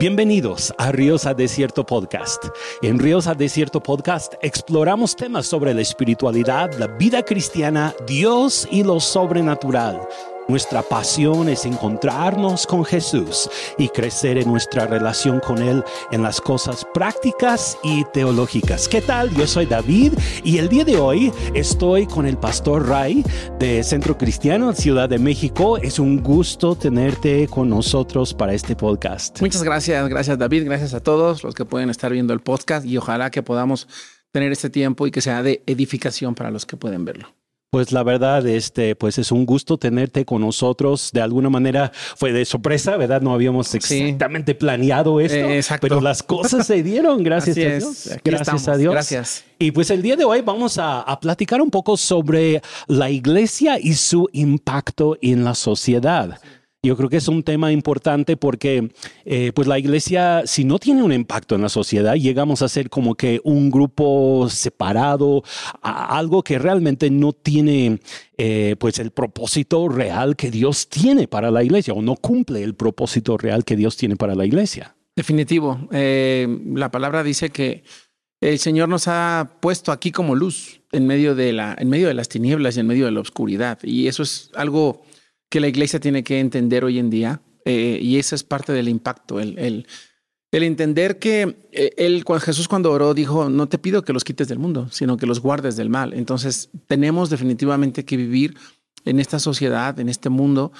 Bienvenidos a Ríos a Desierto Podcast. En Ríos a Desierto Podcast exploramos temas sobre la espiritualidad, la vida cristiana, Dios y lo sobrenatural. Nuestra pasión es encontrarnos con Jesús y crecer en nuestra relación con Él en las cosas prácticas y teológicas. ¿Qué tal? Yo soy David y el día de hoy estoy con el pastor Ray de Centro Cristiano Ciudad de México. Es un gusto tenerte con nosotros para este podcast. Muchas gracias, gracias David, gracias a todos los que pueden estar viendo el podcast y ojalá que podamos tener este tiempo y que sea de edificación para los que pueden verlo. Pues la verdad, este, pues es un gusto tenerte con nosotros. De alguna manera fue de sorpresa, ¿verdad? No habíamos exactamente planeado esto, eh, pero las cosas se dieron, gracias a Dios. gracias a Dios. Gracias. Y pues el día de hoy vamos a, a, platicar un poco sobre la iglesia y su impacto en la sociedad. Yo creo que es un tema importante porque eh, pues la iglesia, si no tiene un impacto en la sociedad, llegamos a ser como que un grupo separado, algo que realmente no tiene eh, pues el propósito real que Dios tiene para la iglesia o no cumple el propósito real que Dios tiene para la iglesia. Definitivo. Eh, la palabra dice que el Señor nos ha puesto aquí como luz en medio de la, en medio de las tinieblas y en medio de la oscuridad. Y eso es algo que la iglesia tiene que entender hoy en día, eh, y ese es parte del impacto, el, el, entender que eh, él, Jesús cuando oró dijo, no te pido que los quites del mundo, sino que los guardes del mal. Entonces tenemos definitivamente que vivir en esta sociedad, en este mundo,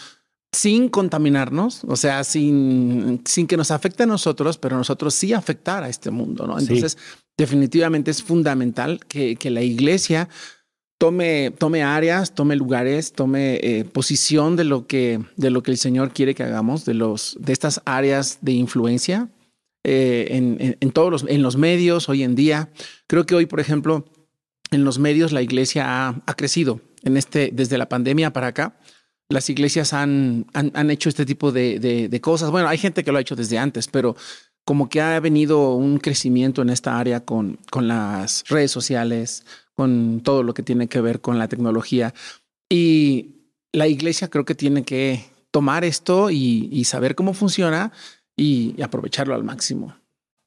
sin contaminarnos, o sea, sin, sin que nos afecte a nosotros, pero nosotros sí afectar a este mundo, ¿no? Entonces, definitivamente es fundamental que, que la iglesia tome, tome áreas, tome lugares, tome eh, posición de lo, que, de lo que el Señor quiere que hagamos, de, los, de estas áreas de influencia eh, en, en, todos los, en los medios hoy en día. Creo que hoy, por ejemplo, en los medios la iglesia ha, ha crecido en este, desde la pandemia para acá. Las iglesias han, han, han hecho este tipo de, de, de cosas. Bueno, hay gente que lo ha hecho desde antes, pero como que ha venido un crecimiento en esta área con, con las redes sociales, con todo lo que tiene que ver con la tecnología. Y la iglesia creo que tiene que tomar esto y, saber cómo funciona y, y aprovecharlo al máximo.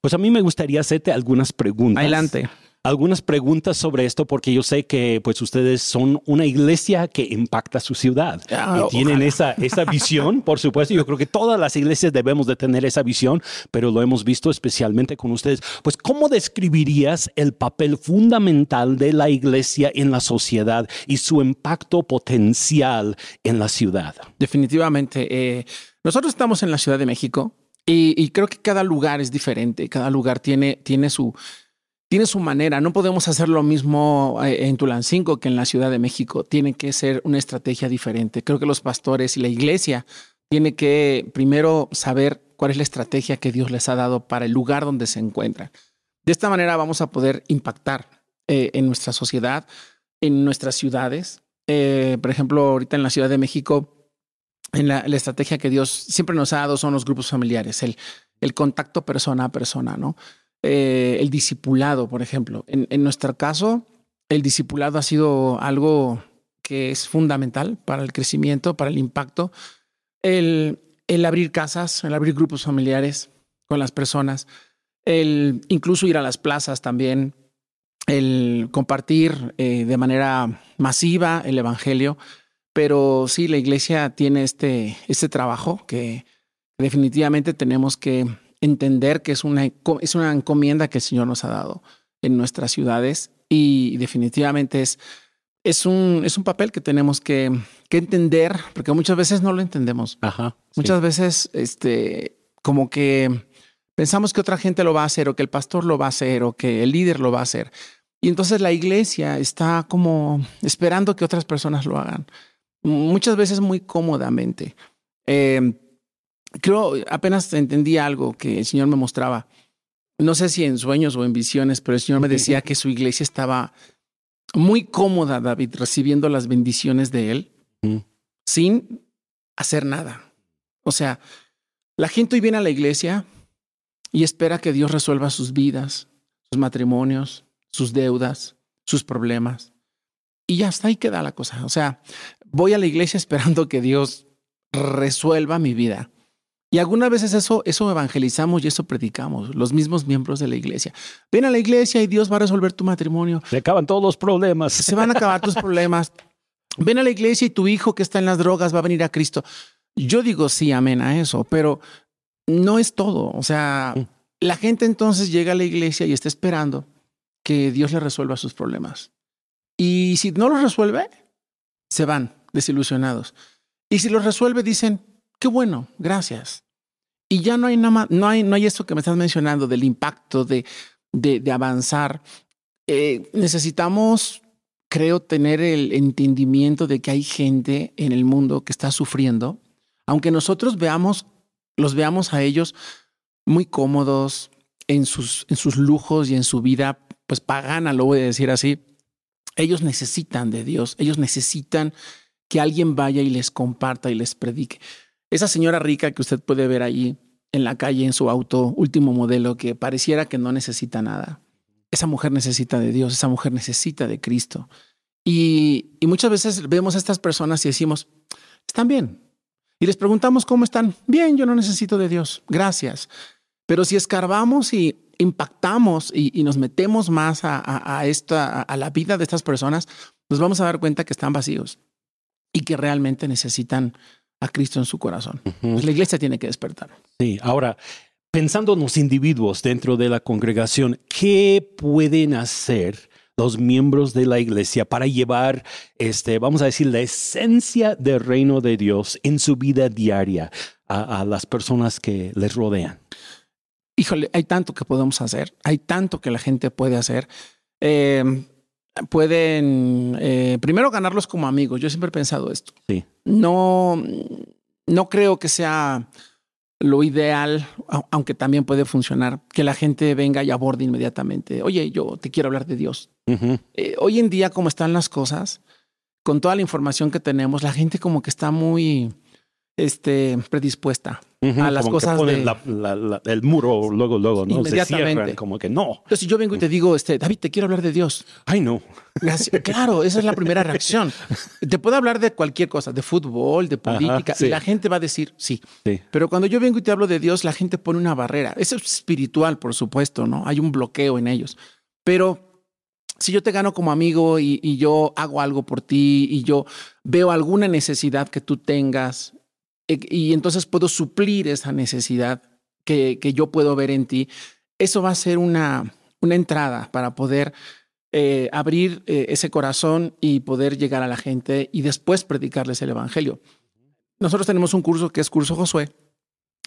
Pues a mí me gustaría hacerte algunas preguntas. Adelante algunas preguntas sobre esto porque yo sé que pues ustedes son una iglesia que impacta su ciudad ah, y tienen esa, esa visión, por supuesto. Yo creo que todas las iglesias debemos de tener esa visión, pero lo hemos visto especialmente con ustedes. Pues, ¿cómo describirías el papel fundamental de la iglesia en la sociedad y su impacto potencial en la ciudad? Definitivamente. Eh, nosotros estamos en la Ciudad de México y, y creo que cada lugar es diferente. Cada lugar tiene, tiene su tiene su manera. No podemos hacer lo mismo eh, en Tulancingo que en la Ciudad de México. Tiene que ser una estrategia diferente. Creo que los pastores y la iglesia tienen que primero saber cuál es la estrategia que Dios les ha dado para el lugar donde se encuentran. De esta manera vamos a poder impactar eh, en nuestra sociedad, en nuestras ciudades. Eh, por ejemplo, ahorita en la Ciudad de México, en la, estrategia que Dios siempre nos ha dado son los grupos familiares, el, el contacto persona a persona, ¿no? Eh, el discipulado, por ejemplo. En, nuestro caso, el discipulado ha sido algo que es fundamental para el crecimiento, para el impacto. El, el abrir casas, el abrir grupos familiares con las personas, el incluso ir a las plazas también, el compartir eh, de manera masiva el Evangelio. Pero sí, la iglesia tiene este, este trabajo que definitivamente tenemos que entender que es una, es una encomienda que el Señor nos ha dado en nuestras ciudades y definitivamente es, es, un, es un papel que tenemos que, que entender porque muchas veces no lo entendemos. Ajá, muchas veces, este, como que pensamos que otra gente lo va a hacer o que el pastor lo va a hacer o que el líder lo va a hacer. Y entonces la iglesia está como esperando que otras personas lo hagan, muchas veces muy cómodamente. Eh, creo, apenas entendí algo que el Señor me mostraba. No sé si en sueños o en visiones, pero el Señor me decía que su iglesia estaba muy cómoda, David, recibiendo las bendiciones de Él sin hacer nada. O sea, la gente hoy viene a la iglesia y espera que Dios resuelva sus vidas, sus matrimonios, sus deudas, sus problemas. Y ya está ahí queda la cosa. O sea, voy a la iglesia esperando que Dios resuelva mi vida. Y algunas veces eso, eso evangelizamos y eso predicamos, los mismos miembros de la iglesia. Ven a la iglesia y Dios va a resolver tu matrimonio. Se acaban todos los problemas. Se van a acabar tus problemas. Ven a la iglesia y tu hijo que está en las drogas va a venir a Cristo. Yo digo sí, amén a eso, pero no es todo. O sea, mm. la gente entonces llega a la iglesia y está esperando que Dios le resuelva sus problemas. Y si no los resuelve, se van desilusionados. Y si los resuelve, dicen, qué bueno, gracias. Y ya no hay nada más, no hay, no hay que me estás mencionando del impacto de, de, avanzar. Eh, necesitamos, creo, tener el entendimiento de que hay gente en el mundo que está sufriendo, aunque nosotros veamos, los veamos a ellos muy cómodos en sus, en sus lujos y en su vida, pues pagana, lo voy a decir así. Ellos necesitan de Dios, ellos necesitan que alguien vaya y les comparta y les predique. Esa señora rica que usted puede ver ahí en la calle en su auto último modelo que pareciera que no necesita nada. Esa mujer necesita de Dios, esa mujer necesita de Cristo. Y, muchas veces vemos a estas personas y decimos, están bien. Y les preguntamos cómo están. Bien, yo no necesito de Dios. Gracias. Pero si escarbamos y impactamos y, nos metemos más a, esta, a la vida de estas personas, nos vamos a dar cuenta que están vacíos y que realmente necesitan a Cristo en su corazón. Pues la iglesia tiene que despertar. Sí, ahora, pensando en los individuos dentro de la congregación, ¿qué pueden hacer los miembros de la iglesia para llevar, este, vamos a decir, la esencia del reino de Dios en su vida diaria a, las personas que les rodean? Híjole, hay tanto que podemos hacer, hay tanto que la gente puede hacer. Eh, pueden eh, primero ganarlos como amigos. Yo siempre he pensado esto. Sí. No, no creo que sea lo ideal, aunque también puede funcionar, que la gente venga y aborde inmediatamente. Oye, yo te quiero hablar de Dios. Eh, hoy en día, como están las cosas, con toda la información que tenemos, la gente como que está muy este, predispuesta a las cosas. de, el muro luego, luego, ¿no? Inmediatamente. como que no. Entonces, si yo vengo y te digo, este, David, te quiero hablar de Dios. Ay, no. Claro, esa es la primera reacción. Te puedo hablar de cualquier cosa, de fútbol, de política, y la gente va a decir sí. sí. Pero cuando yo vengo y te hablo de Dios, la gente pone una barrera. Eso es espiritual, por supuesto, ¿no? Hay un bloqueo en ellos. Pero si yo te gano como amigo y, y, yo hago algo por ti y yo veo alguna necesidad que tú tengas y entonces puedo suplir esa necesidad que, yo puedo ver en ti, eso va a ser una, una entrada para poder eh, abrir eh, ese corazón y poder llegar a la gente y después predicarles el Evangelio. Nosotros tenemos un curso que es Curso Josué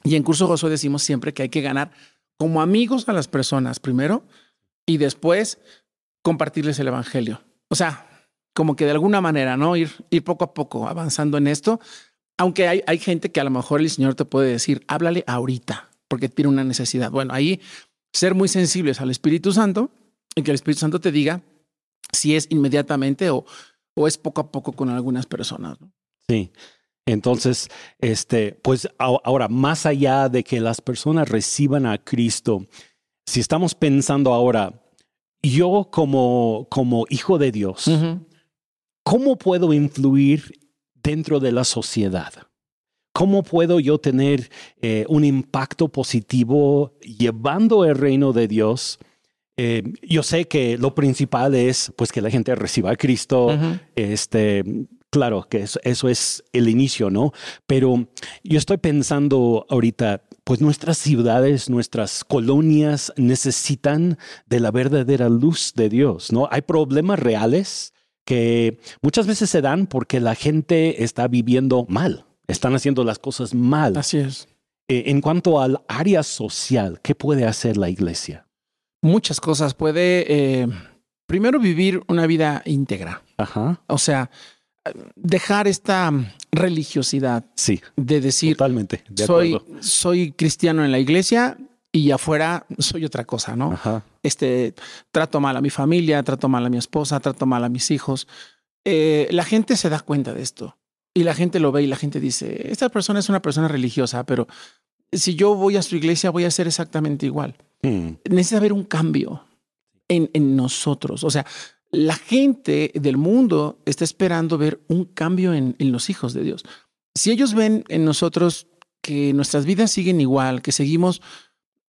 y en Curso Josué decimos siempre que hay que ganar como amigos a las personas primero y después compartirles el Evangelio. O sea, como que de alguna manera, ¿no? Ir, ir poco a poco avanzando en esto aunque hay, hay gente que a lo mejor el Señor te puede decir, háblale ahorita, porque tiene una necesidad. Bueno, ahí ser muy sensibles al Espíritu Santo y que el Espíritu Santo te diga si es inmediatamente o, o es poco a poco con algunas personas. Sí. Entonces, este, pues ahora, más allá de que las personas reciban a Cristo, si estamos pensando ahora, yo como, como hijo de Dios, ¿cómo puedo influir dentro de la sociedad. ¿Cómo puedo yo tener eh, un impacto positivo llevando el reino de Dios? Eh, yo sé que lo principal es pues que la gente reciba a Cristo. Este, claro que eso, eso, es el inicio, ¿no? Pero yo estoy pensando ahorita, pues nuestras ciudades, nuestras colonias necesitan de la verdadera luz de Dios, ¿no? Hay problemas reales que muchas veces se dan porque la gente está viviendo mal, están haciendo las cosas mal. Así es. Eh, en cuanto al área social, ¿qué puede hacer la iglesia? Muchas cosas. Puede, eh, primero, vivir una vida íntegra. Ajá. O sea, dejar esta religiosidad. Sí. De decir, totalmente. soy, soy cristiano en la iglesia y afuera soy otra cosa, ¿no? Este, trato mal a mi familia, trato mal a mi esposa, trato mal a mis hijos. Eh, la gente se da cuenta de esto y la gente lo ve y la gente dice, esta persona es una persona religiosa, pero si yo voy a su iglesia voy a ser exactamente igual. Hmm. Necesita haber un cambio en, en nosotros. O sea, la gente del mundo está esperando ver un cambio en, en los hijos de Dios. Si ellos ven en nosotros que nuestras vidas siguen igual, que seguimos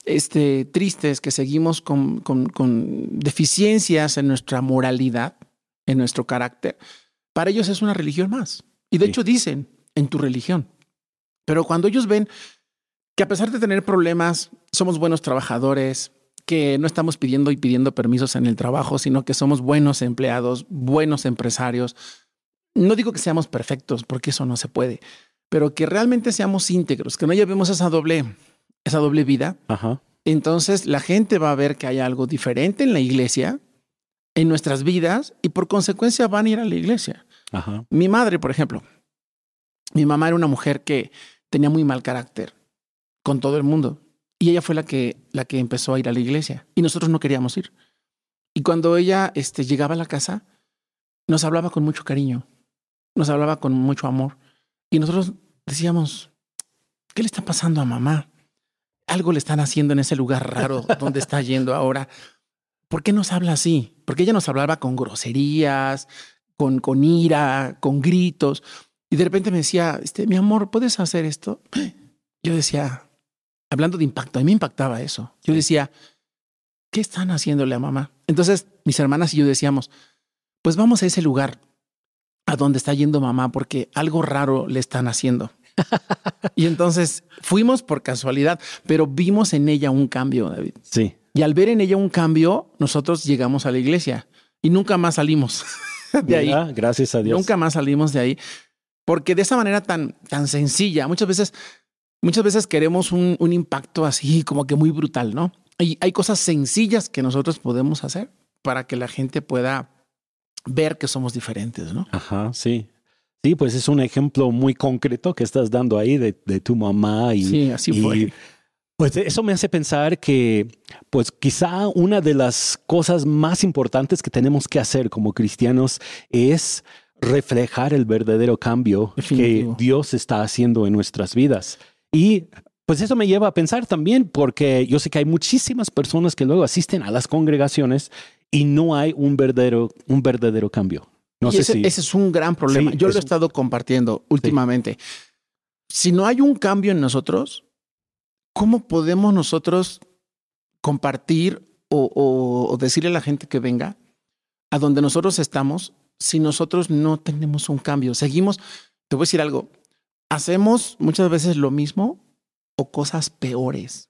este, tristes, que seguimos con, con, con deficiencias en nuestra moralidad, en nuestro carácter, para ellos es una religión más. Y de Sí. hecho dicen, en tu religión. Pero cuando ellos ven que a pesar de tener problemas, somos buenos trabajadores, que no estamos pidiendo y pidiendo permisos en el trabajo, sino que somos buenos empleados, buenos empresarios. No digo que seamos perfectos, porque eso no se puede, pero que realmente seamos íntegros, que no llevemos esa doble, esa doble vida. Ajá. Entonces la gente va a ver que hay algo diferente en la iglesia, en nuestras vidas, y por consecuencia van a ir a la iglesia. Ajá. Mi madre, por ejemplo, mi mamá era una mujer que tenía muy mal carácter con todo el mundo. Y ella fue la que, la que empezó a ir a la iglesia. Y nosotros no queríamos ir. Y cuando ella este, llegaba a la casa, nos hablaba con mucho cariño, nos hablaba con mucho amor. Y nosotros decíamos, ¿qué le está pasando a mamá? Algo le están haciendo en ese lugar raro donde está yendo ahora. ¿Por qué nos habla así? Porque ella nos hablaba con groserías, con, con ira, con gritos. Y de repente me decía, este, mi amor, ¿puedes hacer esto? Yo decía, hablando de impacto, a mí me impactaba eso. Yo decía, ¿qué están haciéndole a mamá? Entonces mis hermanas y yo decíamos, pues vamos a ese lugar a donde está yendo mamá porque algo raro le están haciendo. Y entonces fuimos por casualidad, pero vimos en ella un cambio, David. Sí. Y al ver en ella un cambio, nosotros llegamos a la iglesia y nunca más salimos de ahí. Mira, gracias a Dios. Nunca más salimos de ahí. Porque de esa manera tan, tan sencilla, muchas veces, muchas veces queremos un, un impacto así como que muy brutal, ¿no? Y hay cosas sencillas que nosotros podemos hacer para que la gente pueda ver que somos diferentes, ¿no? Ajá, sí. Sí, pues es un ejemplo muy concreto que estás dando ahí de, de tu mamá y, Sí, así y, fue. Pues eso me hace pensar que, pues quizá una de las cosas más importantes que tenemos que hacer como cristianos es reflejar el verdadero cambio Definitivo. que Dios está haciendo en nuestras vidas. Y pues eso me lleva a pensar también, porque yo sé que hay muchísimas personas que luego asisten a las congregaciones y no hay un verdadero, un verdadero cambio. No Y sé ese, si... ese es un gran problema. Sí, Yo lo he estado compartiendo últimamente. Si no hay un cambio en nosotros, ¿cómo podemos nosotros compartir o, o- o decirle a la gente que venga a donde nosotros estamos si nosotros no tenemos un cambio? Seguimos, te voy a decir algo, hacemos muchas veces lo mismo o cosas peores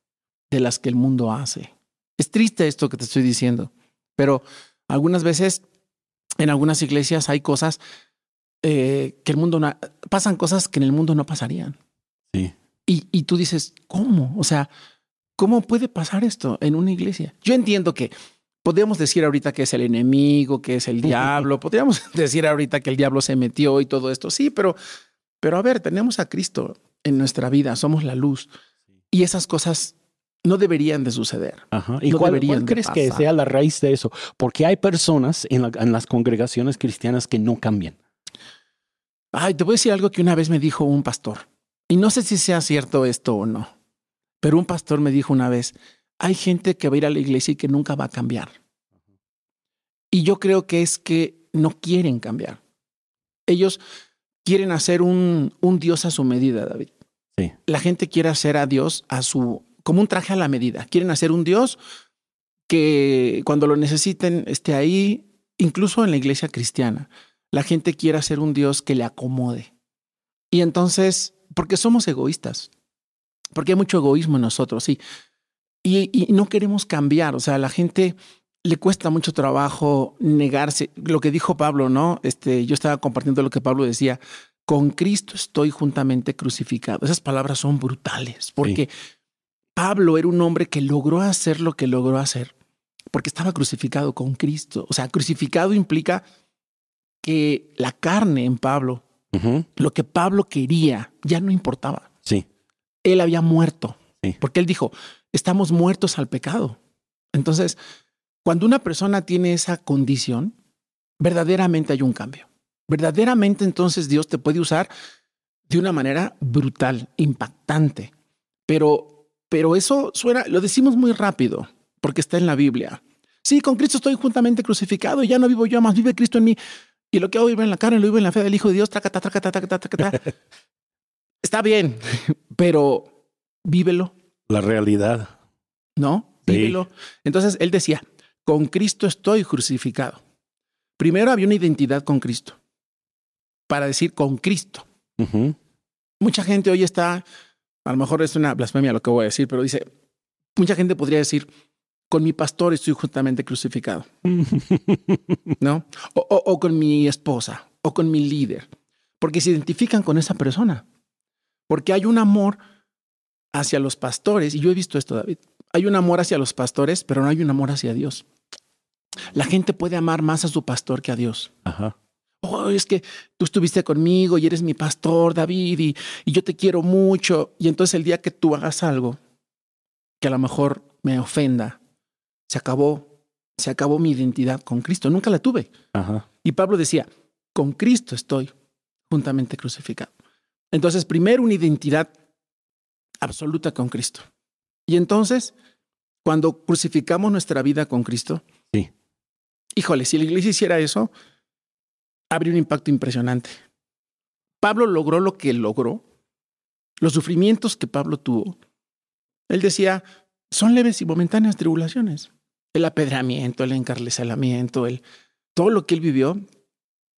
de las que el mundo hace. Es triste esto que te estoy diciendo, pero algunas veces en algunas iglesias hay cosas eh, que el mundo no, pasan cosas que en el mundo no pasarían. Sí. Y, y tú dices, ¿cómo? O sea, ¿cómo puede pasar esto en una iglesia? Yo entiendo que podríamos decir ahorita que es el enemigo, que es el diablo, podríamos decir ahorita que el diablo se metió y todo esto, sí, pero, pero a ver, tenemos a Cristo en nuestra vida, somos la luz y esas cosas no deberían de suceder. Ajá. ¿Y no cuál, crees que sea la raíz de eso? Porque hay personas en, la- en las congregaciones cristianas que no cambian. Ay, te voy a decir algo que una vez me dijo un pastor. Y no sé si sea cierto esto o no. Pero un pastor me dijo una vez, hay gente que va a ir a la iglesia y que nunca va a cambiar. Y yo creo que es que no quieren cambiar. Ellos quieren hacer un, un Dios a su medida, David. Sí. La gente quiere hacer a Dios a su, como un traje a la medida. Quieren hacer un Dios que cuando lo necesiten esté ahí, incluso en la iglesia cristiana. La gente quiere hacer un Dios que le acomode. Y entonces, porque somos egoístas, porque hay mucho egoísmo en nosotros, sí. Y, no queremos cambiar. O sea, a la gente le cuesta mucho trabajo negarse. Lo que dijo Pablo, ¿no? Este, yo estaba compartiendo lo que Pablo decía. Con Cristo estoy juntamente crucificado. Esas palabras son brutales porque Pablo era un hombre que logró hacer lo que logró hacer porque estaba crucificado con Cristo. O sea, crucificado implica que la carne en Pablo, lo que Pablo quería, ya no importaba. Sí. Él había muerto. Sí. Porque él dijo, estamos muertos al pecado. Entonces, cuando una persona tiene esa condición, verdaderamente hay un cambio. Verdaderamente entonces Dios te puede usar de una manera brutal, impactante. Pero, pero eso suena, lo decimos muy rápido, porque está en la Biblia. Sí, con Cristo estoy juntamente crucificado, ya no vivo yo, más vive Cristo en mí. Y lo que hago vivo en la carne, lo vivo en la fe del Hijo de Dios, tracata, tracata, tracata, tracata. Está bien, pero vívelo, La realidad. ¿no? Sí. Vívelo. Entonces él decía, con Cristo estoy crucificado. Primero había una identidad con Cristo, para decir con Cristo. Mucha gente hoy está, a lo mejor es una blasfemia lo que voy a decir, pero dice, mucha gente podría decir, con mi pastor estoy justamente crucificado, ¿no? O, o- o con mi esposa, o con mi líder, porque se identifican con esa persona, porque hay un amor hacia los pastores, y yo he visto esto, David, hay un amor hacia los pastores, pero no hay un amor hacia Dios. La gente puede amar más a su pastor que a Dios. Ajá. Oh, es que tú estuviste conmigo y eres mi pastor, David, y, y yo te quiero mucho. Y entonces el día que tú hagas algo que a lo mejor me ofenda, se acabó, se acabó mi identidad con Cristo. Nunca la tuve. Ajá. Y Pablo decía, con Cristo estoy juntamente crucificado. Entonces, primero una identidad absoluta con Cristo. Y entonces, cuando crucificamos nuestra vida con Cristo, Sí. híjole, si la iglesia hiciera eso, habría un impacto impresionante. Pablo logró lo que logró, los sufrimientos que Pablo tuvo. Él decía, son leves y momentáneas tribulaciones. El apedreamiento, el encarcelamiento, el, todo lo que él vivió.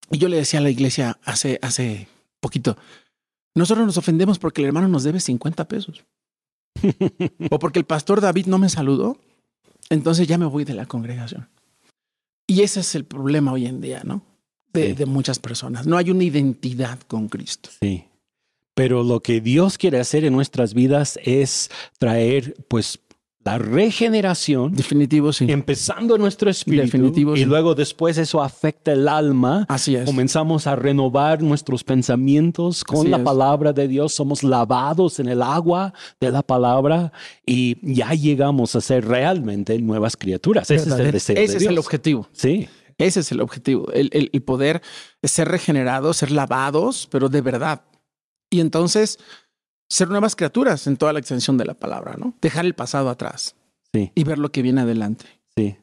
Y yo le decía a la iglesia hace, hace poquito, nosotros nos ofendemos porque el hermano nos debe 50 pesos. o porque el pastor David no me saludó, entonces ya me voy de la congregación. Y ese es el problema hoy en día, ¿no? De, Sí. de muchas personas. No hay una identidad con Cristo. Sí. Pero lo que Dios quiere hacer en nuestras vidas es traer, pues, la regeneración, Definitivo, sí. empezando en nuestro espíritu. Definitivo, y sí. luego después eso afecta el alma. Así es. Comenzamos a renovar nuestros pensamientos con Así la es. palabra de Dios. Somos lavados en el agua de la palabra y ya llegamos a ser realmente nuevas criaturas. Ese es el deseo Ese de es el objetivo. Sí, Ese es el objetivo. El, el- el poder ser regenerados, ser lavados, pero de verdad. Y entonces ser nuevas criaturas en toda la extensión de la palabra, ¿no? Dejar el pasado atrás sí, y ver lo que viene adelante. sí.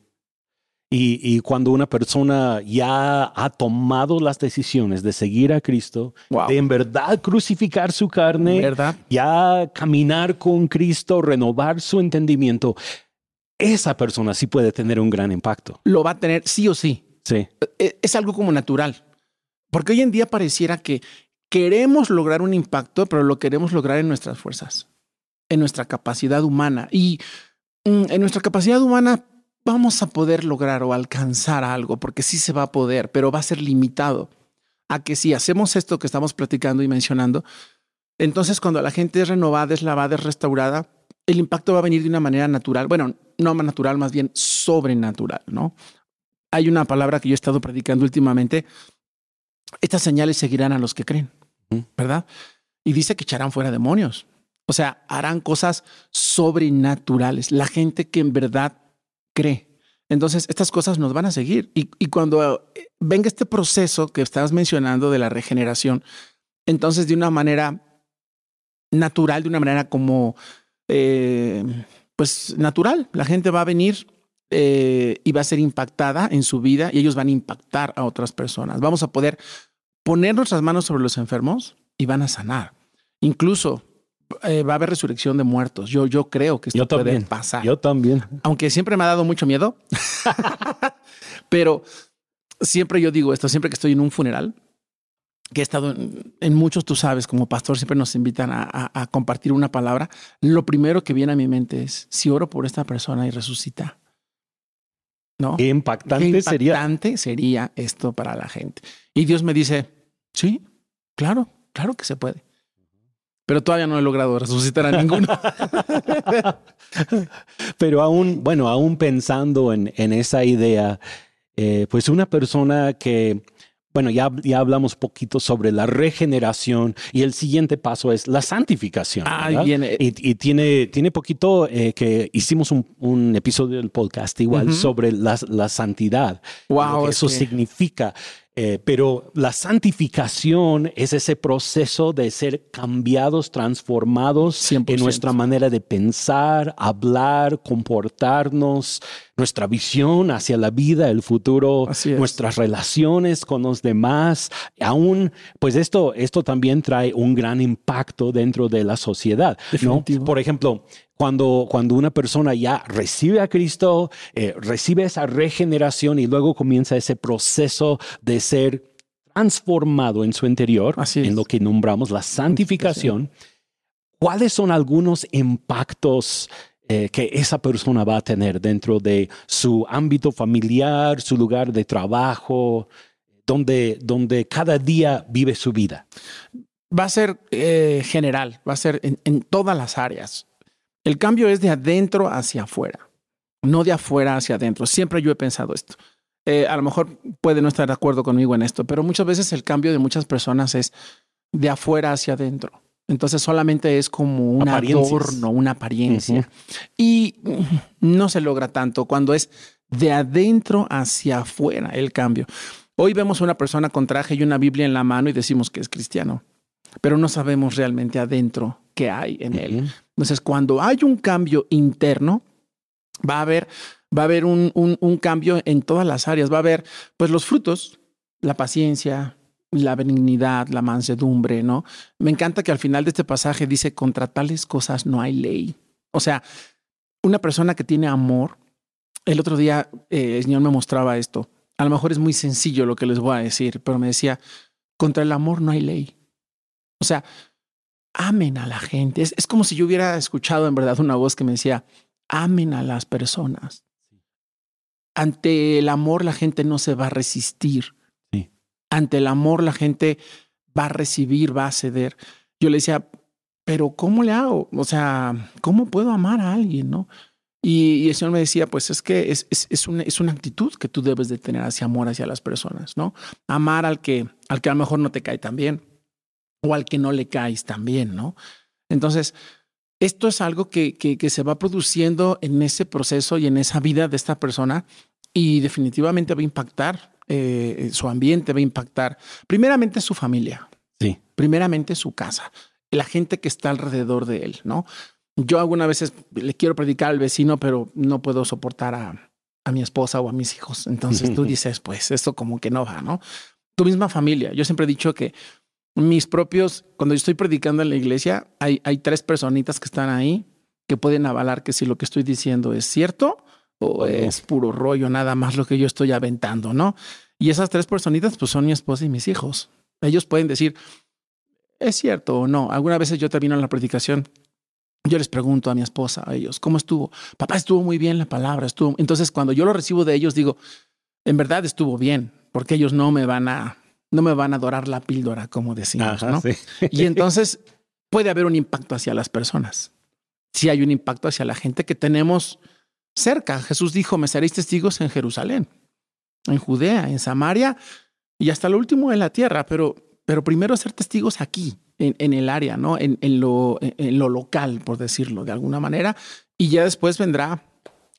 Y, y cuando una persona ya ha tomado las decisiones de seguir a Cristo, Wow. de en verdad crucificar su carne, ¿Verdad? ya caminar con Cristo, renovar su entendimiento, esa persona sí puede tener un gran impacto. Lo va a tener sí o sí. Sí, E- Es algo como natural. Porque hoy en día pareciera que queremos lograr un impacto, pero lo queremos lograr en nuestras fuerzas, en nuestra capacidad humana. Y mm, en nuestra capacidad humana vamos a poder lograr o alcanzar algo, porque sí se va a poder, pero va a ser limitado. A que si hacemos esto que estamos platicando y mencionando, entonces cuando la gente es renovada, es lavada, es restaurada, el impacto va a venir de una manera natural. Bueno, no más natural, más bien sobrenatural, ¿no? Hay una palabra que yo he estado predicando últimamente. Estas señales seguirán a los que creen. ¿verdad? Y dice que echarán fuera demonios. O sea, harán cosas sobrenaturales. La gente que en verdad cree. Entonces, estas cosas nos van a seguir. Y, y cuando eh, venga este proceso que estabas mencionando de la regeneración, entonces de una manera natural, de una manera como, eh, pues natural, la gente va a venir eh, y va a ser impactada en su vida y ellos van a impactar a otras personas. Vamos a poder poner nuestras manos sobre los enfermos y van a sanar. Incluso eh, va a haber resurrección de muertos. Yo, yo creo que esto Yo puede también. pasar. yo también. Aunque siempre me ha dado mucho miedo, pero siempre yo digo esto, siempre que estoy en un funeral, que he estado en, en muchos, tú sabes, como pastor, siempre nos invitan a, a- a compartir una palabra. Lo primero que viene a mi mente es, si oro por esta persona y resucita, ¿no? Qué impactante, Qué sería. esto para la gente. Y Dios me dice, sí, claro, claro que se puede. Pero todavía no he logrado resucitar a ninguno. Pero aún, bueno, aún pensando en, en esa idea, eh, pues una persona que, bueno, ya, ya hablamos poquito sobre la regeneración y el siguiente paso es la santificación. ¿verdad? viene. Y, y tiene, tiene poquito eh, que hicimos un, un episodio del podcast igual sobre la, la santidad, lo wow, que eso que- significa. Eh, pero la santificación es ese proceso de ser cambiados, transformados en nuestra manera de pensar, hablar, comportarnos, nuestra visión hacia la vida, el futuro, nuestras relaciones con los demás. Aún, pues esto, esto también trae un gran impacto dentro de la sociedad. ¿no? Por ejemplo, cuando, cuando una persona ya recibe a Cristo, eh, recibe esa regeneración y luego comienza ese proceso de ser transformado en su interior, en lo que nombramos la santificación, ¿cuáles son algunos impactos eh, que esa persona va a tener dentro de su ámbito familiar, su lugar de trabajo, donde, donde cada día vive su vida? Va a ser eh, general, va a ser en todas las áreas. El cambio es de adentro hacia afuera, no de afuera hacia adentro. Siempre yo he pensado esto. Eh, a lo mejor puede no estar de acuerdo conmigo en esto, pero muchas veces el cambio de muchas personas es de afuera hacia adentro. Entonces solamente es como un adorno, una apariencia. Y no se logra tanto cuando es de adentro hacia afuera el cambio. Hoy vemos a una persona con traje y una Biblia en la mano y decimos que es cristiano, pero no sabemos realmente adentro qué hay en él. Entonces, cuando hay un cambio interno, va a haber, va a haber un, un, cambio en todas las áreas. Va a haber, pues, los frutos, la paciencia, la benignidad, la mansedumbre, ¿no? Me encanta que al final de este pasaje dice, contra tales cosas no hay ley. O sea, una persona que tiene amor, el otro día eh, el Señor me mostraba esto. A lo mejor es muy sencillo lo que les voy a decir, pero me decía, contra el amor no hay ley. O sea, amen a la gente. Es, como si yo hubiera escuchado en verdad una voz que me decía, amen a las personas. Ante el amor la gente no se va a resistir. Ante el amor la gente va a recibir, va a ceder. Yo le decía, pero ¿cómo le hago? O sea, ¿cómo puedo amar a alguien? ¿No? Y, el Señor me decía, pues es que es, es, es, una, es una actitud que tú debes de tener hacia amor hacia las personas, ¿no? Amar al que, al que a lo mejor no te cae tan bien, o al que no le caes también, ¿no? Entonces, esto es algo que, que, se va produciendo en ese proceso y en esa vida de esta persona y definitivamente va a impactar eh, su ambiente, va a impactar primeramente su familia, sí. primeramente su casa, la gente que está alrededor de él, ¿no? Yo algunas veces le quiero predicar al vecino, pero no puedo soportar a, a mi esposa o a mis hijos. Entonces tú dices, pues esto como que no va, ¿no? Tu misma familia. Yo siempre he dicho que mis propios, cuando yo estoy predicando en la iglesia, hay, hay tres personitas que están ahí que pueden avalar que si lo que estoy diciendo es cierto o es puro rollo, nada más lo que yo estoy aventando, ¿no? Y esas tres personitas, pues son mi esposa y mis hijos. Ellos pueden decir, es cierto o no. Algunas veces yo termino la predicación, yo les pregunto a mi esposa, a ellos, ¿cómo estuvo? Papá, estuvo muy bien la palabra, estuvo. Entonces, cuando yo lo recibo de ellos, digo, en verdad estuvo bien, porque ellos no me van a no me van a adorar la píldora, como decimos, ¿no? Y entonces puede haber un impacto hacia las personas. Si hay un impacto hacia la gente que tenemos cerca. Jesús dijo, me seréis testigos en Jerusalén, en Judea, en Samaria y hasta lo último en la tierra, pero, pero primero ser testigos aquí, en, en el área, ¿no? En, en, lo, en lo local, por decirlo de alguna manera, y ya después vendrá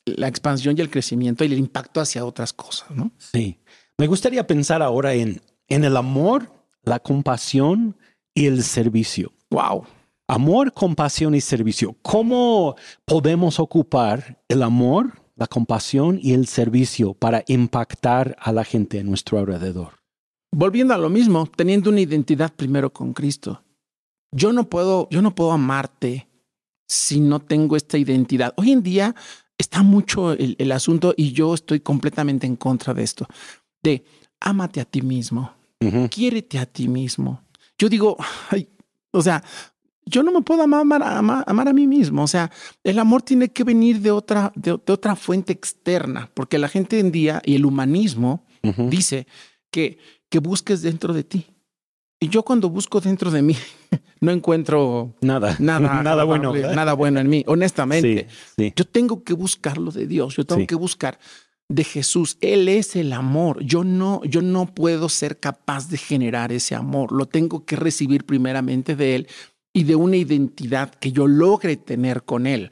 la expansión y el crecimiento y el impacto hacia otras cosas, ¿no? Sí. Me gustaría pensar ahora en en el amor, la compasión y el servicio. Wow. Amor, compasión y servicio. ¿Cómo podemos ocupar el amor, la compasión y el servicio para impactar a la gente a nuestro alrededor? Volviendo a lo mismo, teniendo una identidad primero con Cristo. Yo no puedo, yo no puedo amarte si no tengo esta identidad. Hoy en día está mucho el, el asunto y yo estoy completamente en contra de esto. De ámate a ti mismo Quiérete a ti mismo. Yo digo, o sea, yo no me puedo amar, amar, a mí mismo. O sea, el amor tiene que venir de otra, de, otra fuente externa, porque la gente en día y el humanismo dice que, que busques dentro de ti. Y yo cuando busco dentro de mí, no encuentro nada, nada, nada bueno, nada bueno en mí. Honestamente, yo tengo que buscarlo de Dios. Yo tengo que buscar de Jesús. Él es el amor. Yo no, yo no puedo ser capaz de generar ese amor. Lo tengo que recibir primeramente de Él y de una identidad que yo logre tener con Él.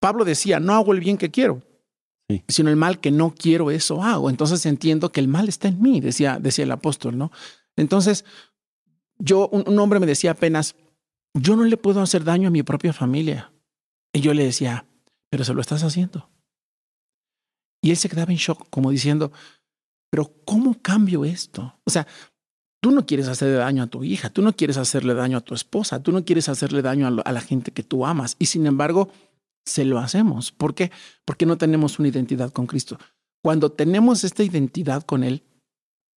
Pablo decía, no hago el bien que quiero, sino el mal que no quiero, eso hago. Entonces entiendo que el mal está en mí, decía, decía el apóstol, ¿no? Entonces, yo, un, hombre me decía apenas, yo no le puedo hacer daño a mi propia familia. Y yo le decía, pero se lo estás haciendo. Y él se quedaba en shock, como diciendo, pero ¿cómo cambio esto? O sea, tú no quieres hacerle daño a tu hija, tú no quieres hacerle daño a tu esposa, tú no quieres hacerle daño a, a la gente que tú amas. Y sin embargo, se lo hacemos. ¿Por qué? Porque no tenemos una identidad con Cristo. Cuando tenemos esta identidad con Él,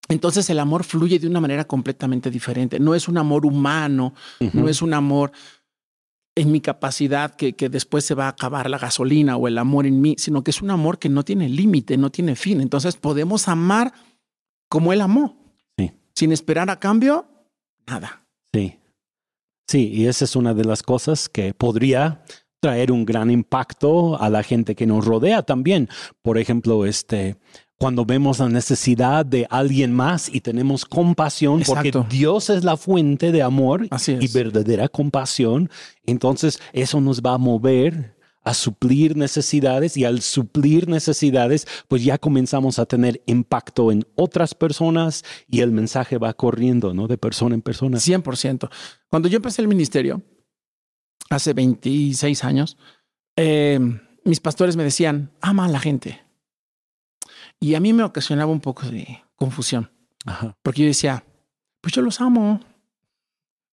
entonces el amor fluye de una manera completamente diferente. No es un amor humano, no es un amor en mi capacidad que, que, después se va a acabar la gasolina o el amor en mí, sino que es un amor que no tiene límite, no tiene fin. Entonces podemos amar como Él amó, sí. sin esperar a cambio nada. Sí, sí, y esa es una de las cosas que podría traer un gran impacto a la gente que nos rodea también. Por ejemplo, este, cuando vemos la necesidad de alguien más y tenemos compasión, porque Dios es la fuente de amor y verdadera compasión, entonces eso nos va a mover a suplir necesidades y al suplir necesidades, pues ya comenzamos a tener impacto en otras personas y el mensaje va corriendo, ¿no? De persona en persona. 100%. Cuando yo empecé el ministerio, hace 26 años, eh, mis pastores me decían, ama a la gente. Y a mí me ocasionaba un poco de confusión, porque yo decía, pues yo los amo.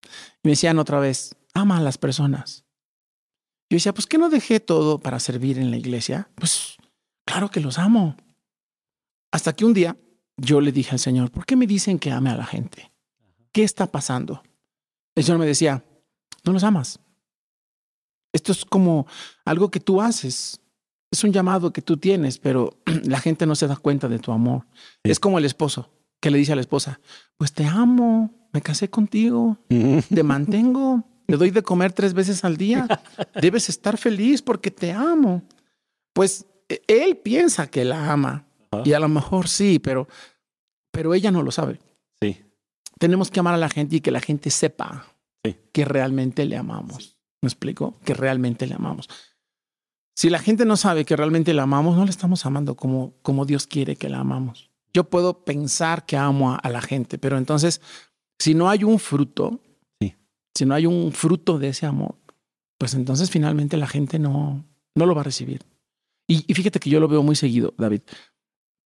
Y me decían otra vez, ama a las personas. Yo decía, pues que no dejé todo para servir en la iglesia. Pues claro que los amo. Hasta que un día yo le dije al Señor, ¿por qué me dicen que ame a la gente? ¿Qué está pasando? El Señor me decía, no los amas. Esto es como algo que tú haces. Es un llamado que tú tienes, pero la gente no se da cuenta de tu amor. Es como el esposo que le dice a la esposa, pues te amo, me casé contigo, te mantengo, te doy de comer tres veces al día, debes estar feliz porque te amo. Pues e, él piensa que la ama y a lo mejor sí, pero, pero ella no lo sabe. Sí. Tenemos que amar a la gente y que la gente sepa que realmente le amamos. ¿Me explico? Que realmente le amamos. Si la gente no sabe que realmente la amamos, no le estamos amando como, como Dios quiere que la amamos. Yo puedo pensar que amo a, la gente, pero entonces, si no hay un fruto, si no hay un fruto de ese amor, pues entonces finalmente la gente no, no lo va a recibir. Y, y fíjate que yo lo veo muy seguido, David.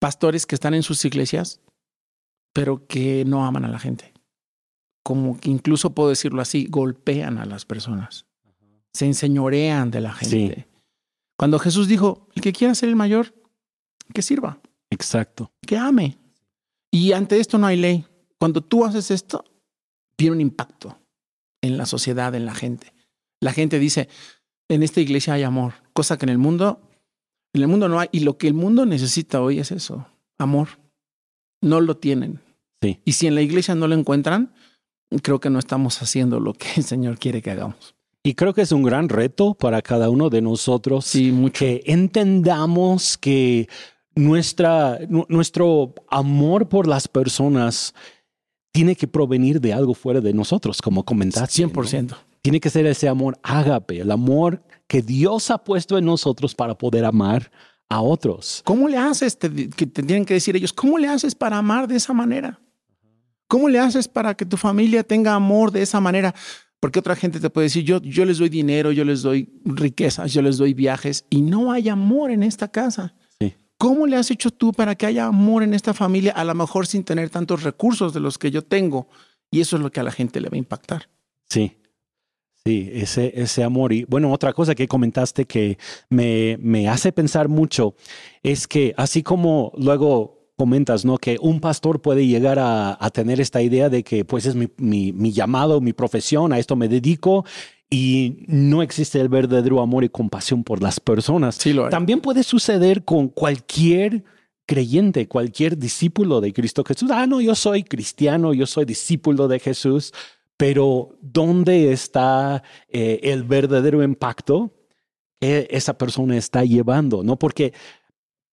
Pastores que están en sus iglesias, pero que no aman a la gente. Como que incluso puedo decirlo así, golpean a las personas se enseñorean de la gente. Cuando Jesús dijo, el que quiera ser el mayor, que sirva. Exacto. Que ame. Y ante esto no hay ley. Cuando tú haces esto, tiene un impacto en la sociedad, en la gente. La gente dice, en esta iglesia hay amor, cosa que en el mundo, en el mundo no hay. Y lo que el mundo necesita hoy es eso, amor. No lo tienen. Sí. Y si en la iglesia no lo encuentran, creo que no estamos haciendo lo que el Señor quiere que hagamos. Y creo que es un gran reto para cada uno de nosotros sí, que entendamos que nuestra, nuestro amor por las personas tiene que provenir de algo fuera de nosotros, como comentaste. 100%. Tiene que ser ese amor ágape, el amor que Dios ha puesto en nosotros para poder amar a otros. ¿Cómo le haces? que te tienen que decir ellos, ¿cómo le haces para amar de esa manera? ¿Cómo le haces para que tu familia tenga amor de esa manera? Porque otra gente te puede decir, yo, yo les doy dinero, yo les doy riquezas, yo les doy viajes y no hay amor en esta casa. Sí. ¿Cómo le has hecho tú para que haya amor en esta familia, a lo mejor sin tener tantos recursos de los que yo tengo? Y eso es lo que a la gente le va a impactar. Sí, sí, ese, ese amor. Y bueno, otra cosa que comentaste que me, me hace pensar mucho es que así como luego comentas, ¿no? Que un pastor puede llegar a, tener esta idea de que pues es mi, mi, llamado, mi profesión, a esto me dedico y no existe el verdadero amor y compasión por las personas. Sí, lo También puede suceder con cualquier creyente, cualquier discípulo de Cristo Jesús. Ah, no, yo soy cristiano, yo soy discípulo de Jesús, pero ¿dónde está eh, el verdadero impacto que esa persona está llevando? ¿No? Porque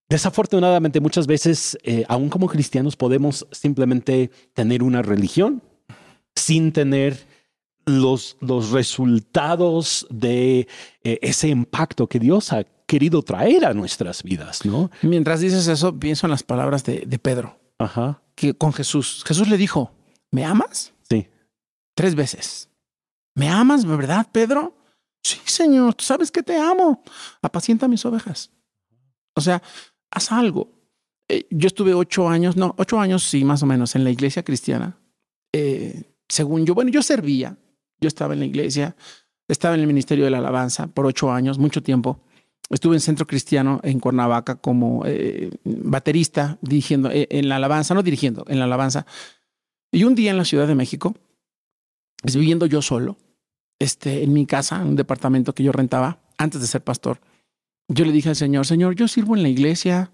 Desafortunadamente, muchas veces, eh, aún como cristianos, podemos simplemente tener una religión sin tener los, los resultados de eh, ese impacto que Dios ha querido traer a nuestras vidas, ¿no? Mientras dices eso, pienso en las palabras de, de Pedro, Ajá. que con Jesús, Jesús le dijo, ¿me amas? Sí. Tres veces. ¿Me amas, verdad, Pedro? Sí, Señor, tú sabes que te amo. Apacienta mis ovejas. O sea, haz algo. Eh, yo estuve ocho años, no, ocho años, sí, más o menos, en la iglesia cristiana. Eh, según yo, bueno, yo servía, yo estaba en la iglesia, estaba en el Ministerio de la Alabanza por ocho años, mucho tiempo. Estuve en Centro Cristiano en Cuernavaca como eh, baterista, dirigiendo en la alabanza, no dirigiendo, en la alabanza. Y un día en la Ciudad de México, viviendo yo solo, este, en mi casa, en un departamento que yo rentaba antes de ser pastor, yo le dije al Señor, Señor, yo sirvo en la iglesia,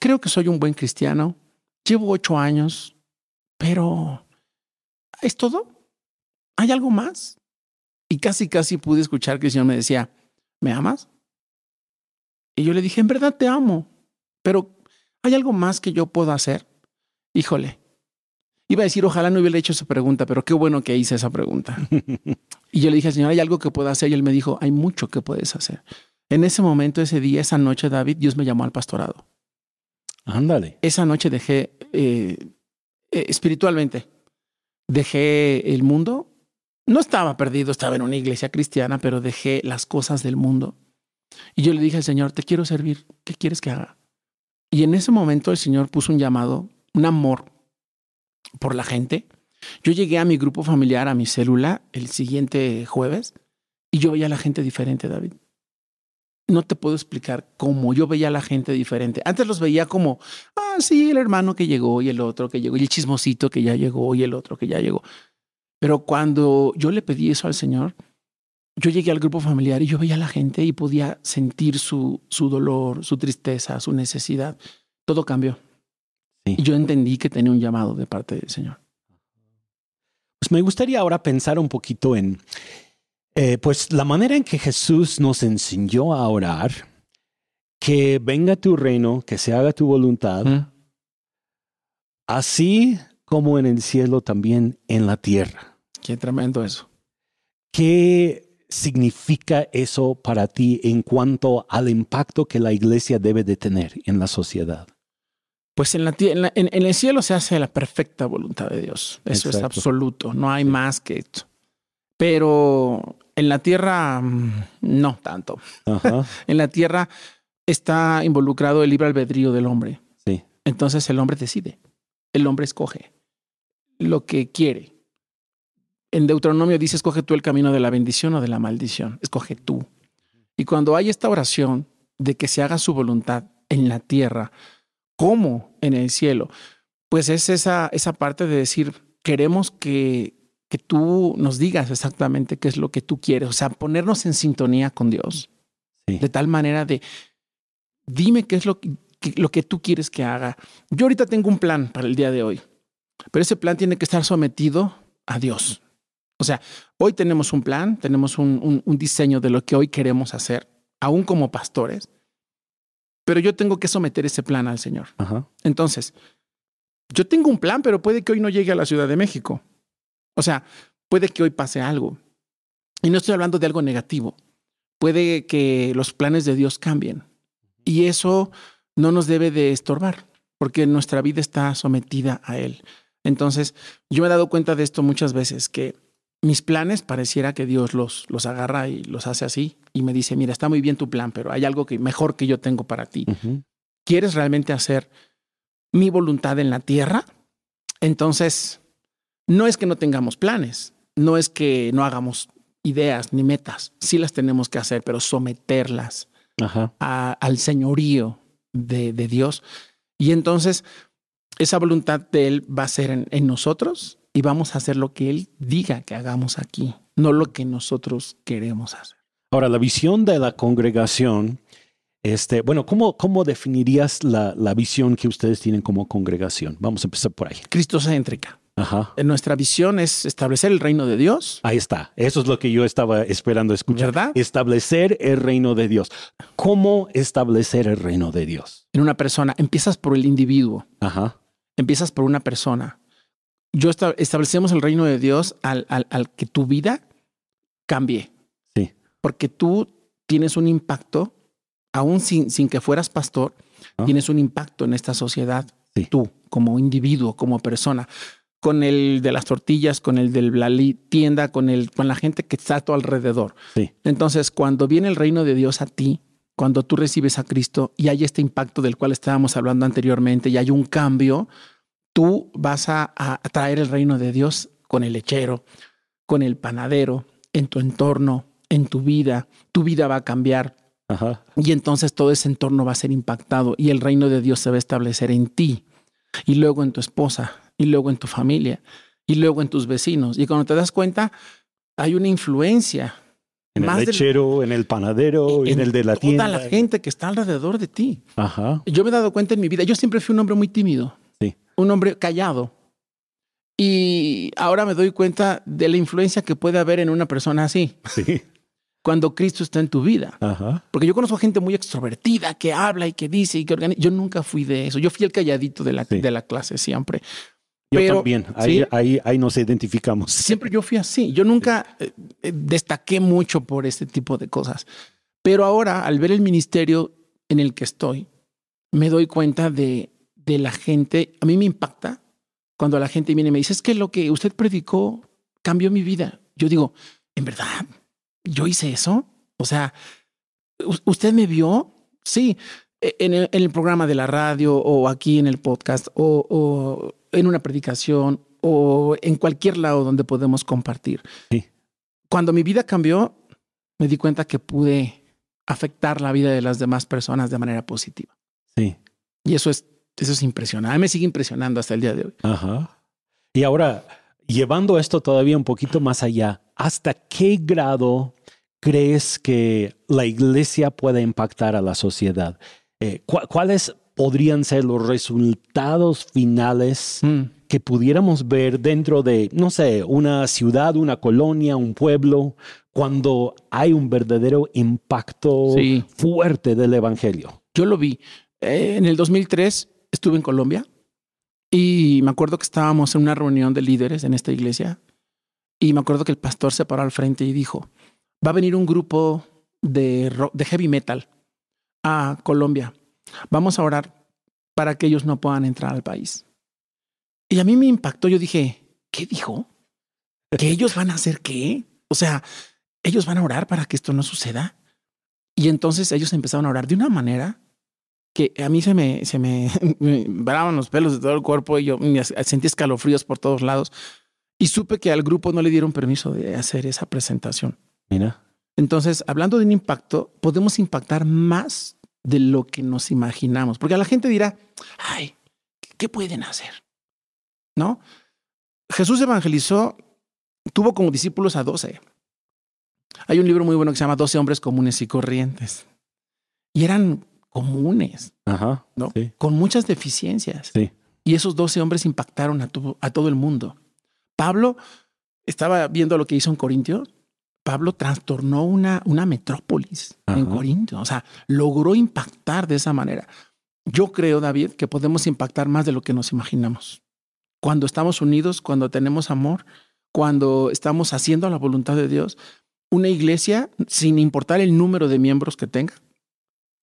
creo que soy un buen cristiano, llevo ocho años, pero ¿es todo? ¿Hay algo más? Y casi, casi pude escuchar que el Señor me decía, ¿me amas? Y yo le dije, en verdad te amo, pero ¿hay algo más que yo puedo hacer? Híjole. Iba a decir, ojalá no hubiera hecho esa pregunta, pero qué bueno que hice esa pregunta. y yo le dije, Señor, ¿hay algo que puedo hacer? Y él me dijo, hay mucho que puedes hacer. En ese momento, ese día, esa noche, David, Dios me llamó al pastorado. Ándale. Esa noche dejé, eh, eh, espiritualmente, dejé el mundo. No estaba perdido, estaba en una iglesia cristiana, pero dejé las cosas del mundo. Y yo le dije al Señor, te quiero servir, ¿qué quieres que haga? Y en ese momento el Señor puso un llamado, un amor por la gente. Yo llegué a mi grupo familiar, a mi célula, el siguiente jueves, y yo veía a la gente diferente, David. No te puedo explicar cómo yo veía a la gente diferente. Antes los veía como, ah, sí, el hermano que llegó y el otro que llegó, y el chismosito que ya llegó y el otro que ya llegó. Pero cuando yo le pedí eso al Señor, yo llegué al grupo familiar y yo veía a la gente y podía sentir su, su dolor, su tristeza, su necesidad. Todo cambió. Sí. Y yo entendí que tenía un llamado de parte del Señor. Pues me gustaría ahora pensar un poquito en, eh, pues la manera en que Jesús nos enseñó a orar, que venga tu reino, que se haga tu voluntad, ¿Mm? así como en el cielo también en la tierra. Qué tremendo eso. ¿Qué significa eso para ti en cuanto al impacto que la iglesia debe de tener en la sociedad? Pues en, la, tie- en, la- en- en el cielo se hace la perfecta voluntad de Dios. Eso es absoluto. No hay más que esto. Pero en la tierra, mm, no tanto. Ajá, En la tierra está involucrado el libre albedrío del hombre. sí, Entonces el hombre decide. El hombre escoge lo que quiere. En Deuteronomio dice, escoge tú el camino de la bendición o de la maldición. Escoge tú. Y cuando hay esta oración de que se haga su voluntad en la tierra como en el cielo, pues es esa, esa parte de decir, queremos que, que tú nos digas exactamente qué es lo que tú quieres. O sea, ponernos en sintonía con Dios. Sí. De tal manera de, dime qué es lo que, que- lo que tú quieres que haga. Yo ahorita tengo un plan para el día de hoy, pero ese plan tiene que estar sometido a Dios. O sea, hoy tenemos un plan, tenemos un, un- un diseño de lo que hoy queremos hacer, aún como pastores, pero yo tengo que someter ese plan al Señor. ajá, Entonces, yo tengo un plan, pero puede que hoy no llegue a la Ciudad de México. O sea, puede que hoy pase algo. Y no estoy hablando de algo negativo. Puede que los planes de Dios cambien. Y eso no nos debe de estorbar, porque nuestra vida está sometida a Él. Entonces, yo me he dado cuenta de esto muchas veces, que mis planes pareciera que Dios los, los agarra y los hace así y me dice, mira, está muy bien tu plan, pero hay algo que mejor que yo tengo para ti. ¿Quieres realmente hacer mi voluntad en la tierra? Entonces, no es que no tengamos planes, no es que no hagamos ideas ni metas, sí las tenemos que hacer, pero someterlas ajá. a- al señorío de, de Dios. Y entonces, esa voluntad de Él va a ser en, en nosotros y vamos a hacer lo que Él diga que hagamos aquí, no lo que nosotros queremos hacer. Ahora, la visión de la congregación, este, bueno, ¿cómo, cómo definirías la, la visión que ustedes tienen como congregación? Vamos a empezar por ahí. Cristocéntrica. Ajá. En nuestra visión es establecer el reino de Dios, Ahí está. Eso es lo que yo estaba esperando escuchar. ¿verdad? Establecer el reino de Dios. ¿Cómo establecer el reino de Dios? en una persona. Empiezas por el individuo, Ajá. empiezas por una persona. Yo esta- establecemos el reino de Dios al, al- al que tu vida cambie. Sí. Porque tú tienes un impacto aún sin, sin que fueras pastor, Ah. tienes un impacto en esta sociedad. Sí. Tú, como individuo, como persona. Con el de las tortillas, con el de la tienda, con, el, con la gente que está a tu alrededor. Sí. Entonces, cuando viene el reino de Dios a ti, cuando tú recibes a Cristo y hay este impacto del cual estábamos hablando anteriormente y hay un cambio, tú vas a, a traer el reino de Dios con el lechero, con el panadero, en tu entorno, en tu vida. Tu vida va a cambiar Ajá. y entonces todo ese entorno va a ser impactado y el reino de Dios se va a establecer en ti y luego en tu esposa y luego en tu familia y luego en tus vecinos. Y cuando te das cuenta, hay una influencia En Más el del- lechero, en el panadero, en, el de la toda tienda. la gente que está alrededor de ti. Ajá. Yo me he dado cuenta en mi vida, yo siempre fui un hombre muy tímido, Sí. un hombre callado. Y ahora me doy cuenta de la influencia que puede haber en una persona así, Sí. cuando Cristo está en tu vida. Ajá. Porque yo conozco gente muy extrovertida que habla y que dice y que organiza. Yo nunca fui de eso. Yo fui el calladito de la, Sí. de la clase siempre. Yo Pero- también. Ahí, sí. ahí, ahí nos identificamos. Siempre yo fui así. Yo nunca eh, eh, destaqué mucho por este tipo de cosas. Pero ahora, al ver el ministerio en el que estoy, me doy cuenta de, de la gente. A mí me impacta cuando la gente viene y me dice, es que lo que usted predicó cambió mi vida. Yo digo, ¿en verdad? ¿Yo hice eso? O sea, ¿u- ¿usted me vio? Sí, e- en el, en el programa de la radio o aquí en el podcast o, o en una predicación o en cualquier lado donde podemos compartir. Sí. Cuando mi vida cambió, me di cuenta que pude afectar la vida de las demás personas de manera positiva. Sí. Y eso es, eso es impresionante. Me sigue impresionando hasta el día de hoy. Ajá. Y ahora, llevando esto todavía un poquito más allá, ¿hasta qué grado crees que la iglesia puede impactar a la sociedad? Eh, ¿cu- ¿Cuáles podrían ser los resultados finales Mm. que pudiéramos ver dentro de, no sé, una ciudad, una colonia, un pueblo, cuando hay un verdadero impacto Sí. fuerte del evangelio? Yo lo vi. Eh, en el 2003 estuve en Colombia y me acuerdo que estábamos en una reunión de líderes en esta iglesia y me acuerdo que el pastor se paró al frente y dijo, va a venir un grupo de, rock- de heavy metal a Colombia. Vamos a orar para que ellos no puedan entrar al país. Y a mí me impactó. Yo dije, ¿qué dijo? ¿Que ellos van a hacer qué? O sea, ellos van a orar para que esto no suceda. Y entonces ellos empezaron a orar de una manera que a mí se me, se me, me paraban los pelos de todo el cuerpo y yo sentí escalofríos por todos lados. Y supe que al grupo no le dieron permiso de hacer esa presentación. Mira. Entonces, hablando de un impacto, podemos impactar más de lo que nos imaginamos, porque la gente dirá, ay, ¿qué pueden hacer? ¿No? Jesús evangelizó, tuvo como discípulos a 12. Hay un libro muy bueno que se llama 12 hombres comunes y corrientes. Y eran comunes, Ajá. ¿no? Sí. Con muchas deficiencias. Sí. Y esos 12 hombres impactaron a, a todo el mundo. Pablo estaba viendo lo que hizo en Corintio. Pablo trastornó una, una metrópolis en. Corinto. O sea, logró impactar de esa manera. Yo creo, David, que podemos impactar más de lo que nos imaginamos. Cuando estamos unidos, cuando tenemos amor, cuando estamos haciendo la voluntad de Dios, una iglesia, sin importar el número de miembros que tenga,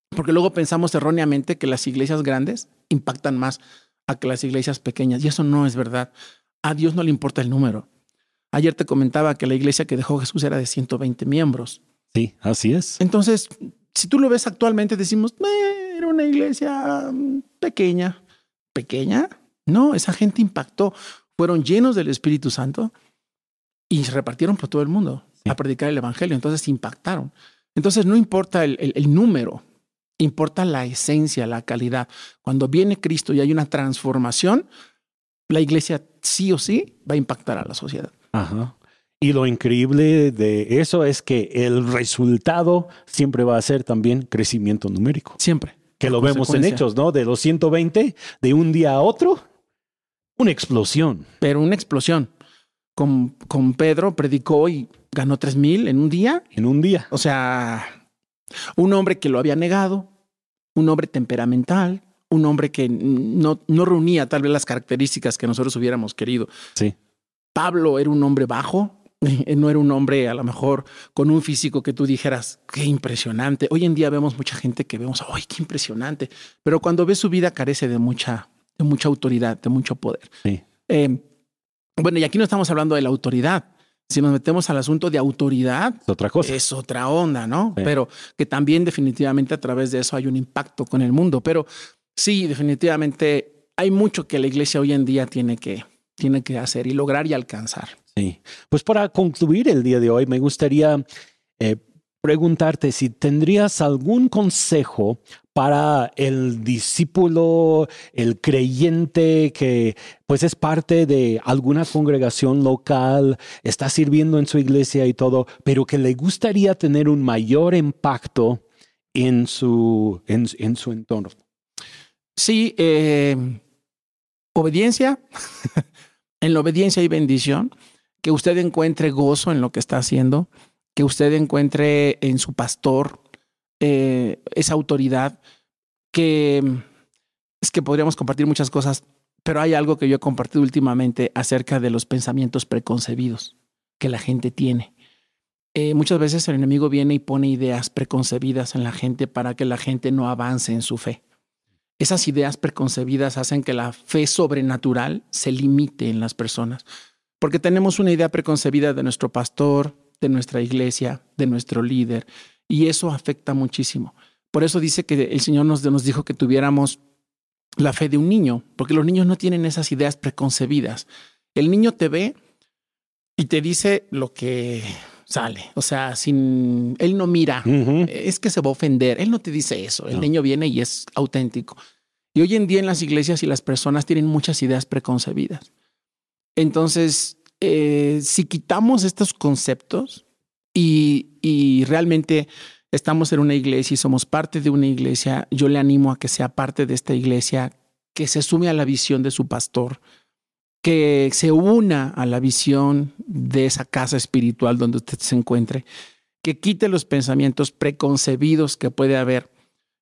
porque luego pensamos erróneamente que las iglesias grandes impactan más a que las iglesias pequeñas, y eso no es verdad. A Dios no le importa el número. Ayer te comentaba que la iglesia que dejó Jesús era de 120 miembros. Sí, así es. Entonces, si tú lo ves actualmente, decimos, "Eh, era una iglesia mm, pequeña. ¿Pequeña? No, esa gente impactó. Fueron llenos del Espíritu Santo y se repartieron por todo el mundo Sí. a predicar el Evangelio. Entonces impactaron. Entonces no importa el, el- el número, importa la esencia, la calidad. Cuando viene Cristo y hay una transformación, la iglesia sí o sí va a impactar a la sociedad. Ajá. Y lo increíble de eso es que el resultado siempre va a ser también crecimiento numérico, Siempre. que lo vemos en hechos, ¿no? De los 120, de un día a otro, una explosión. pero una explosión. Con, con Pedro predicó y ganó tres mil en un día. En un día. O sea, un hombre que lo había negado, un hombre temperamental, un hombre que no, no reunía tal vez las características que nosotros hubiéramos querido. Sí. Pablo era un hombre bajo, no era un hombre a lo mejor con un físico que tú dijeras, qué impresionante. Hoy en día vemos mucha gente que vemos, ¡ay, qué impresionante! Pero cuando ves su vida carece de mucha, de mucha autoridad, de mucho poder. Eh, bueno, y aquí no estamos hablando de la autoridad. Si nos metemos al asunto de autoridad, es otra cosa. Es otra onda, ¿no? Pero que también definitivamente a través de eso hay un impacto con el mundo. Pero sí, definitivamente hay mucho que la iglesia hoy en día tiene que, tiene que hacer y lograr y alcanzar. Sí. Pues para concluir el día de hoy, me gustaría eh, preguntarte si tendrías algún consejo para el discípulo, el creyente que pues es parte de alguna congregación local, está sirviendo en su iglesia y todo, pero que le gustaría tener un mayor impacto en su, en su entorno. Sí, eh, obediencia. en la obediencia y bendición. Que usted encuentre gozo en lo que está haciendo. Que usted encuentre en su pastor eh, esa autoridad. Que es que podríamos compartir muchas cosas, pero hay algo que yo he compartido últimamente acerca de los pensamientos preconcebidos que la gente tiene. Eh, muchas veces el enemigo viene y pone ideas preconcebidas en la gente para que la gente no avance en su fe esas ideas preconcebidas hacen que la fe sobrenatural se limite en las personas, porque tenemos una idea preconcebida de nuestro pastor, de nuestra iglesia, de nuestro líder, y eso afecta muchísimo. Por eso dice que el Señor nos, nos dijo que tuviéramos la fe de un niño, porque los niños no tienen esas ideas preconcebidas. El niño te ve y te dice lo que sale. O sea, sin él no mira, es que se va a ofender. Él no te dice eso. El niño viene y es auténtico. Y hoy en día en las iglesias y las personas tienen muchas ideas preconcebidas. Entonces, eh, si quitamos estos conceptos y, y realmente estamos en una iglesia y somos parte de una iglesia, yo le animo a que sea parte de esta iglesia, que se sume a la visión de su pastor, que se una a la visión de esa casa espiritual donde usted se encuentre, que quite los pensamientos preconcebidos que puede haber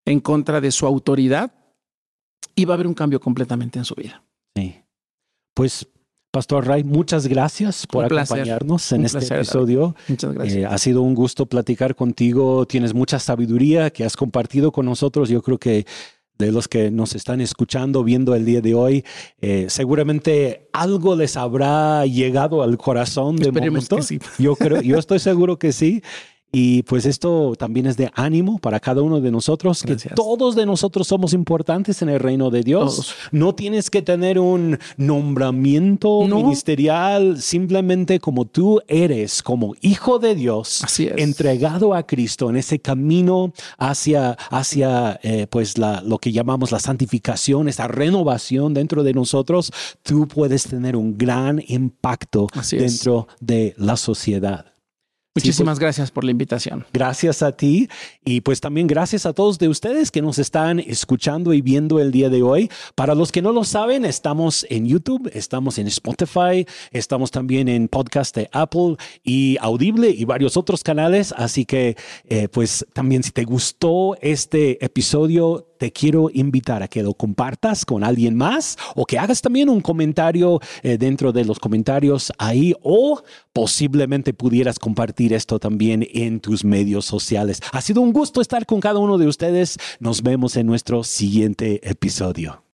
en contra de su autoridad y va a haber un cambio completamente en su vida. Sí. Pues, Pastor Ray, muchas gracias por acompañarnos en este episodio. Muchas gracias. Eh, ha sido un gusto platicar contigo. Tienes mucha sabiduría que has compartido con nosotros. Yo creo que de los que nos están escuchando, viendo el día de hoy, eh, seguramente algo les habrá llegado al corazón de momento. Yo creo, yo estoy seguro que sí. Y pues esto también es de ánimo para cada uno de nosotros, que todos de nosotros somos importantes en el reino de Dios. No tienes que tener un nombramiento ministerial, simplemente como tú eres, como hijo de Dios, entregado a Cristo en ese camino hacia, hacia eh, pues la, lo que llamamos la santificación, esa renovación dentro de nosotros, tú puedes tener un gran impacto dentro de la sociedad. Muchísimas pues, gracias por la invitación. Gracias a ti y pues también gracias a todos de ustedes que nos están escuchando y viendo el día de hoy. Para los que no lo saben, estamos en YouTube, estamos en Spotify, estamos también en podcast de Apple y Audible y varios otros canales. Así que eh, pues también si te gustó este episodio, te quiero invitar a que lo compartas con alguien más o que hagas también un comentario eh, dentro de los comentarios ahí o posiblemente pudieras compartir esto también en tus medios sociales. Ha sido un gusto estar con cada uno de ustedes. Nos vemos en nuestro siguiente episodio.